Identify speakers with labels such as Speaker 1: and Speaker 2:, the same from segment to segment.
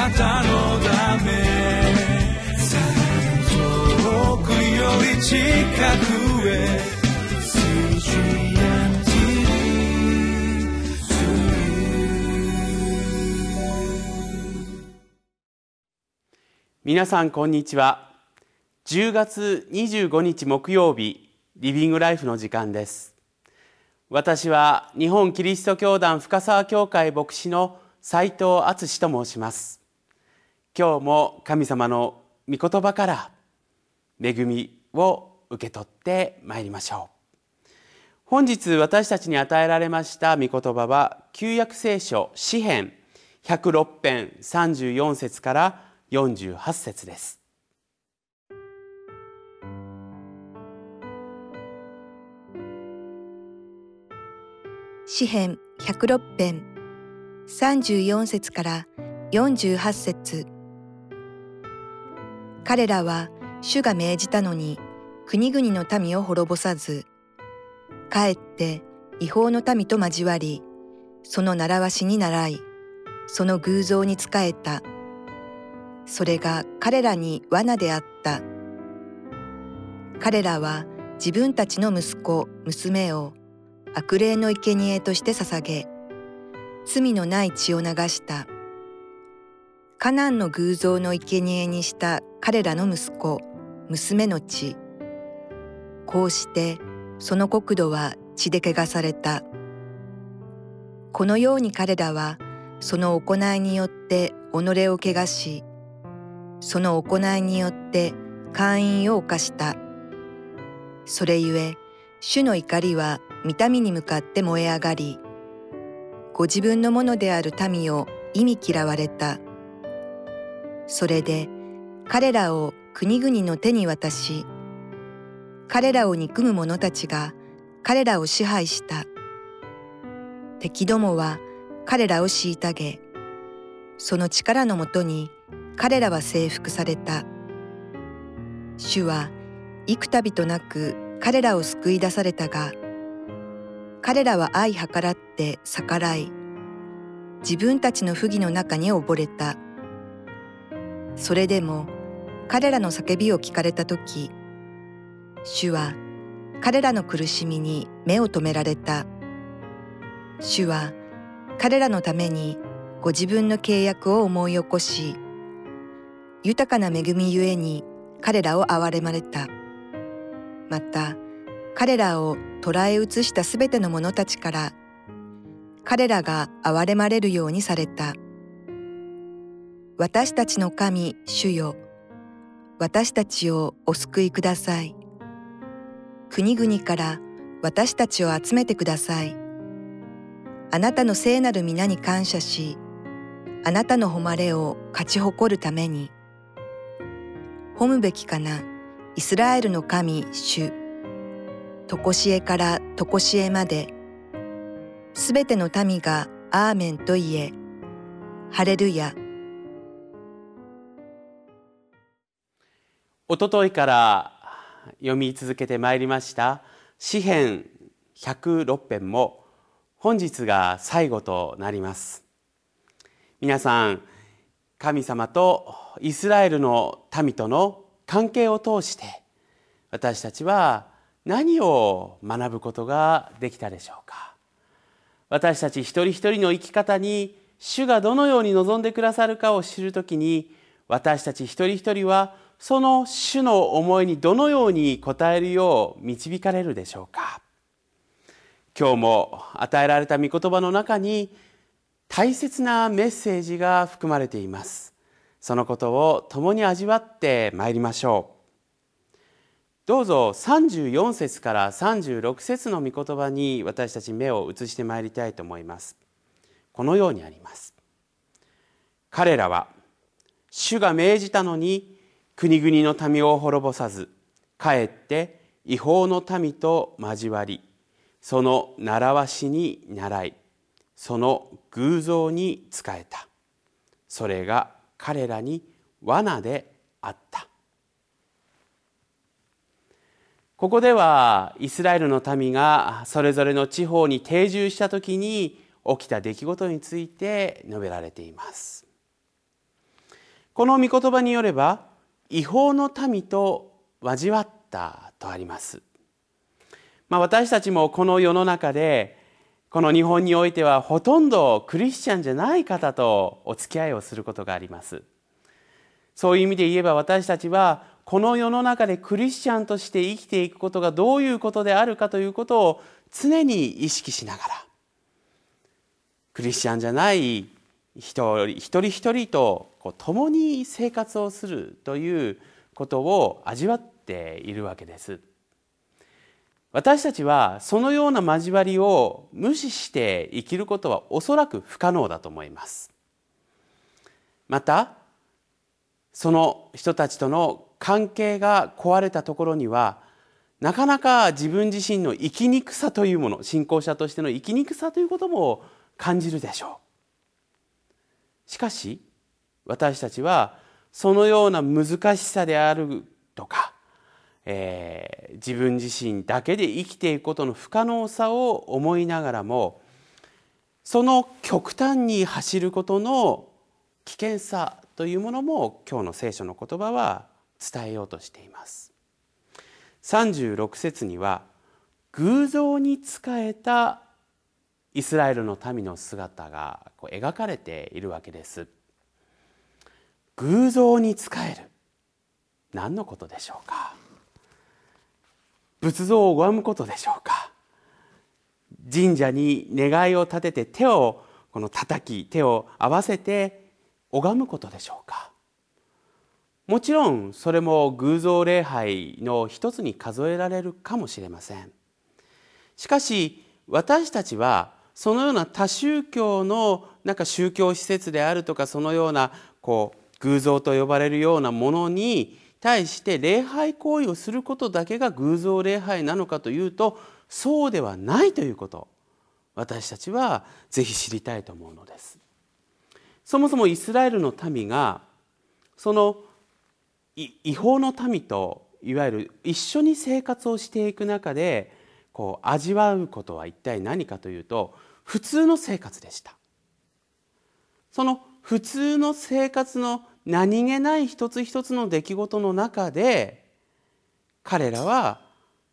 Speaker 1: なたのため遠くより近くへ
Speaker 2: 皆さんこんにちは。10月25日木曜日リビングライフの時間です。私は日本キリスト教団深沢教会牧師の斉藤敦と申します。今日も神様の御言葉から恵みを受け取ってまいりましょう。本日私たちに与えられました御言葉は旧約聖書詩編106編34節から48節です。
Speaker 3: 詩編106編34節から48節。彼らは主が命じたのに国々の民を滅ぼさずかえって違法の民と交わりその習わしに習いその偶像に仕えたそれが彼らに罠であった。彼らは自分たちの息子、娘を悪霊の生贄として捧げ、罪のない血を流した。カナンの偶像の生贄にした彼らの息子、娘の血。こうしてその国土は血で汚された。このように彼らはその行いによって己を汚し、その行いによって会員を犯した。それゆえ、主の怒りは見民に向かって燃え上がり、ご自分のものである民を意味嫌われた。それで彼らを国々の手に渡し、彼らを憎む者たちが彼らを支配した。敵どもは彼らを虐げ、その力のもとに彼らは征服された。主は幾度となく彼らを救い出されたが、彼らは相計らって逆らい、自分たちの不義の中に溺れた。それでも彼らの叫びを聞かれたとき、主は彼らの苦しみに目を留められた。主は彼らのためにご自分の契約を思い起こし、豊かな恵みゆえに彼らを憐れまれた。また、彼らを捕らえ移したすべての者たちから、彼らが憐れまれるようにされた。私たちの神、主よ。私たちをお救いください。国々から私たちを集めてください。あなたの聖なる皆に感謝し、あなたの誉れを勝ち誇るために、褒むべきかな、イスラエルの神、主。とこしえからとこしえまで、すべての民がアーメンと言え、ハレルヤ。
Speaker 2: おとといから読み続けてまいりました。詩編106編も本日が最後となります。皆さん神様とイスラエルの民との関係を通して私たちは何を学ぶことができたでしょうか。私たち一人一人の生き方に主がどのように望んでくださるかを知るときに私たち一人一人はその主の思いにどのように応えるよう導かれるでしょうか？今日も与えられた御言葉の中に大切なメッセージが含まれています。そのことを共に味わってまいりましょう。どうぞ34節から36節の御言葉に私たち目を移してまいりたいと思います。このようにあります。彼らは主が命じたのに国々の民を滅ぼさずかえって違法の民と交わりその習わしに倣いその偶像に仕えた。それが彼らに罠であった。ここではイスラエルの民がそれぞれの地方に定住した時に起きた出来事について述べられています。この御言葉によれば違法の民と交わったとあります。まあ、私たちもこの世の中でこの日本においてはほとんどクリスチャンじゃない方とお付き合いをすることがあります。そういう意味で言えば私たちはこの世の中でクリスチャンとして生きていくことがどういうことであるかということを常に意識しながらクリスチャンじゃない人一人一人とこう共に生活をするということを味わっているわけです。私たちはそのような交わりを無視して生きることはおそらく不可能だと思います。またその人たちとの関係が壊れたところにはなかなか自分自身の生きにくさというもの信仰者としての生きにくさということも感じるでしょう。しかし私たちはそのような難しさであるとか、えー、自分自身だけで生きていくことの不可能さを思いながらもその極端に走ることの危険さというものも今日の聖書の言葉は伝えようとしています。36節には偶像に仕えたイスラエルの民の姿が描かれているわけです。偶像に仕える。何のことでしょうか？仏像を拝むことでしょうか？神社に願いを立てて手をこの叩き手を合わせて拝むことでしょうか？もちろんそれも偶像礼拝の一つに数えられるかもしれません。しかし私たちはそのような多宗教のなんか宗教施設であるとかそのようなこう偶像と呼ばれるようなものに対して礼拝行為をすることだけが偶像礼拝なのかというとそうではないということ私たちはぜひ知りたいと思うのです。そもそもイスラエルの民がその違法の民といわゆる一緒に生活をしていく中でこう味わうことは一体何かというと普通の生活でした。その普通の生活の何気ない一つ一つの出来事の中で彼らは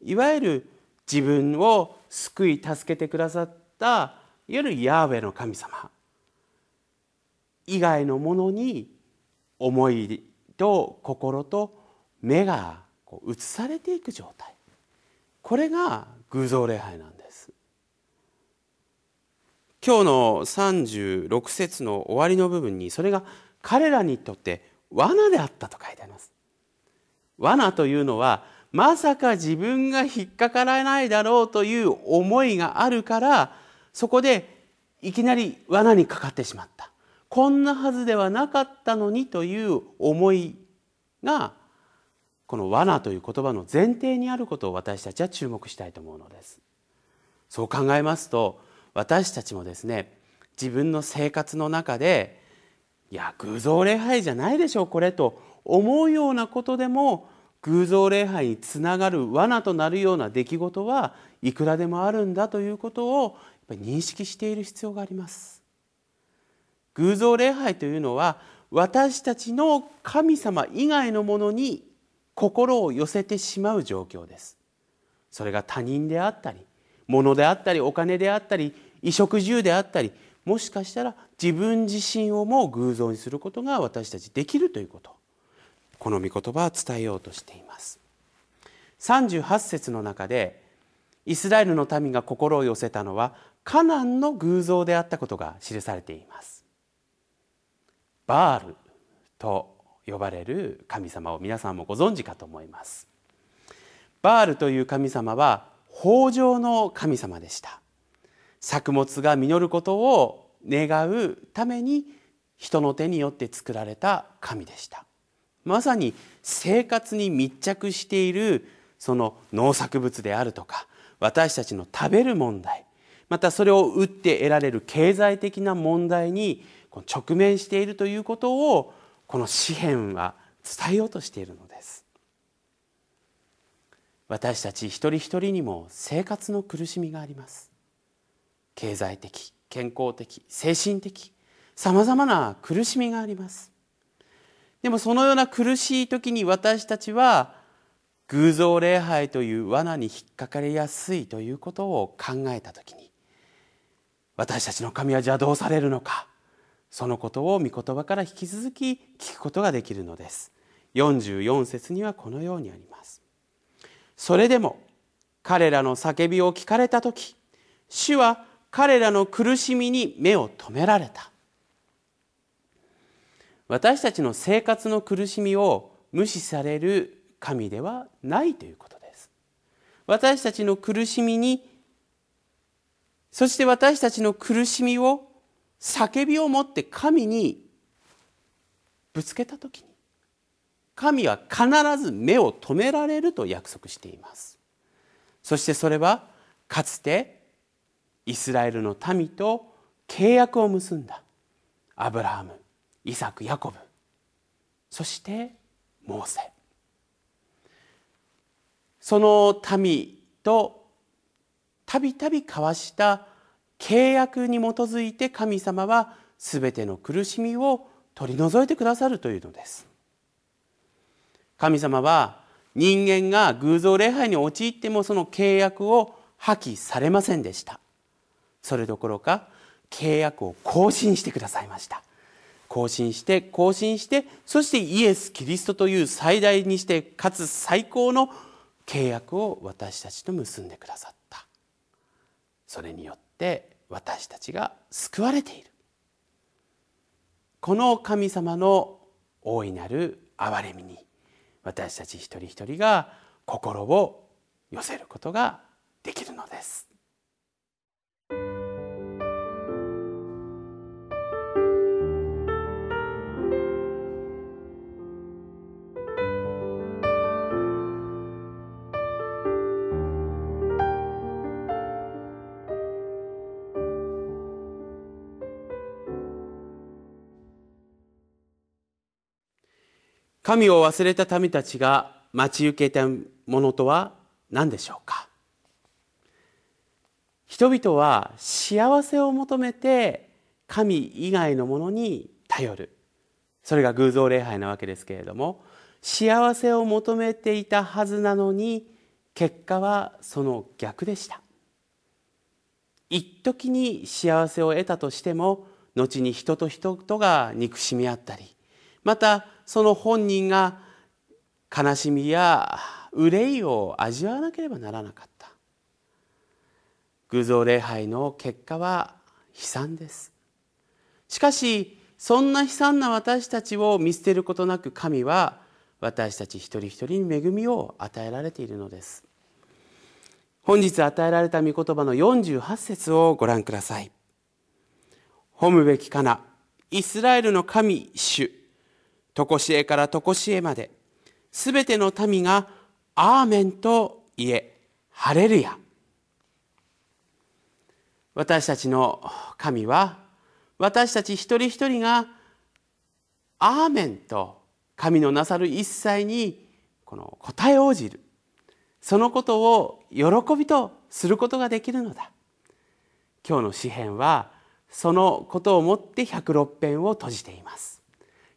Speaker 2: いわゆる自分を救い助けてくださったいわゆるヤーウェの神様。以外のものに思いと心と目が移されていく状態。これが偶像礼拝なんです。今日の36節の終わりの部分にそれが彼らにとって罠であったと書いてあります。罠というのはまさか自分が引っかからないだろうという思いがあるからそこでいきなり罠にかかってしまったこんなはずではなかったのにという思いがこの罠という言葉の前提にあることを私たちは注目したいと思うのですそう考えますと私たちもですね自分の生活の中でいや偶像礼拝じゃないでしょうこれと思うようなことでも偶像礼拝につながる罠となるような出来事はいくらでもあるんだということをやっぱ認識している必要があります。偶像礼拝というのは私たちの神様以外のものに心を寄せてしまう状況です。それが他人であったり物であったりお金であったり衣食住であったりもしかしたら自分自身をも偶像にすることが私たちできるということ。この御言葉は伝えようとしています。38節の中でイスラエルの民が心を寄せたのはカナンの偶像であったことが記されています。バールと呼ばれる神様を皆さんもご存知かと思います。バールという神様は豊穣の神様でした。作物が実ることを願うために人の手によって作られた神でした。まさに生活に密着しているその農作物であるとか私たちの食べる問題またそれを打って得られる経済的な問題に直面しているということをこの詩篇は伝えようとしているのです。私たち一人一人にも生活の苦しみがあります。経済的健康的精神的さまざまな苦しみがあります。でもそのような苦しい時に私たちは偶像礼拝という罠に引っかかりやすいということを考えた時に私たちの神はじゃあどうされるのかそのことを御言葉から引き続き聞くことができるのです。44節にはこのようにあります。それでも彼らの叫びを聞かれた時主は彼らの苦しみに目を留められた。私たちの生活の苦しみを無視される神ではないということです。私たちの苦しみにそして私たちの苦しみを叫びを持って神にぶつけた時に神は必ず目を留められると約束しています。そしてそれはかつてイスラエルの民と契約を結んだアブラハムイサクヤコブそしてモーセ。その民とたびたび交わした契約に基づいて神様は全ての苦しみを取り除いてくださるというのです。神様は人間が偶像礼拝に陥ってもその契約を破棄されませんでした。それどころか契約を更新してくださいました。更新して更新してそしてイエス・キリストという最大にしてかつ最高の契約を私たちと結んでくださった。それによって私たちが救われている。この神様の大いなる憐れみに私たち一人一人が心を寄せることができるのです。神を忘れた民たちが待ち受けたものとは何でしょうか？人々は幸せを求めて神以外のものに頼る。それが偶像礼拝なわけですけれども幸せを求めていたはずなのに結果はその逆でした。一時に幸せを得たとしても後に人と人とが憎しみ合ったりまたその本人が悲しみや憂いを味わわなければならなかった。偶像礼拝の結果は悲惨です。しかしそんな悲惨な私たちを見捨てることなく神は私たち一人一人に恵みを与えられているのです。本日与えられた御言葉の48節をご覧ください褒むべきかなイスラエルの神主常しえから常しえまで、すべての民がアーメンと言え、ハレルヤ。私たちの神は、私たち一人一人がアーメンと神のなさる一切にこの答え応じる。そのことを喜びとすることができるのだ。今日の詩篇はそのことをもって106編を閉じています。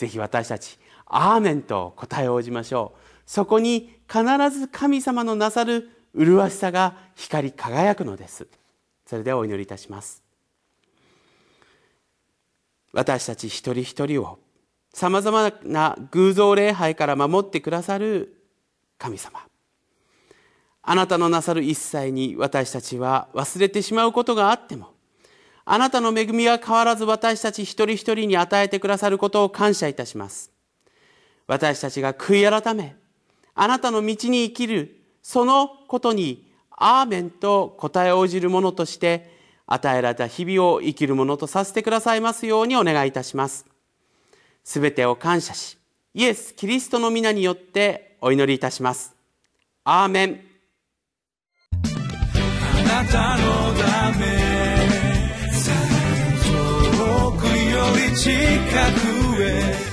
Speaker 2: ぜひ私たちアーメンと答えを応じましょう。そこに必ず神様のなさる麗しさが光り輝くのです。それではお祈りいたします。私たち一人一人をさまざまな偶像礼拝から守ってくださる神様。あなたのなさる一切に私たちは忘れてしまうことがあってもあなたの恵みは変わらず私たち一人一人に与えてくださることを感謝いたします。私たちが悔い改め、あなたの道に生きる、そのことに、アーメンと答え応じるものとして、与えられた日々を生きるものとさせてくださいますようにお願いいたします。すべてを感謝し、イエス・キリストの皆によってお祈りいたします。アーメン。
Speaker 1: あなたのため 칙칙한 후에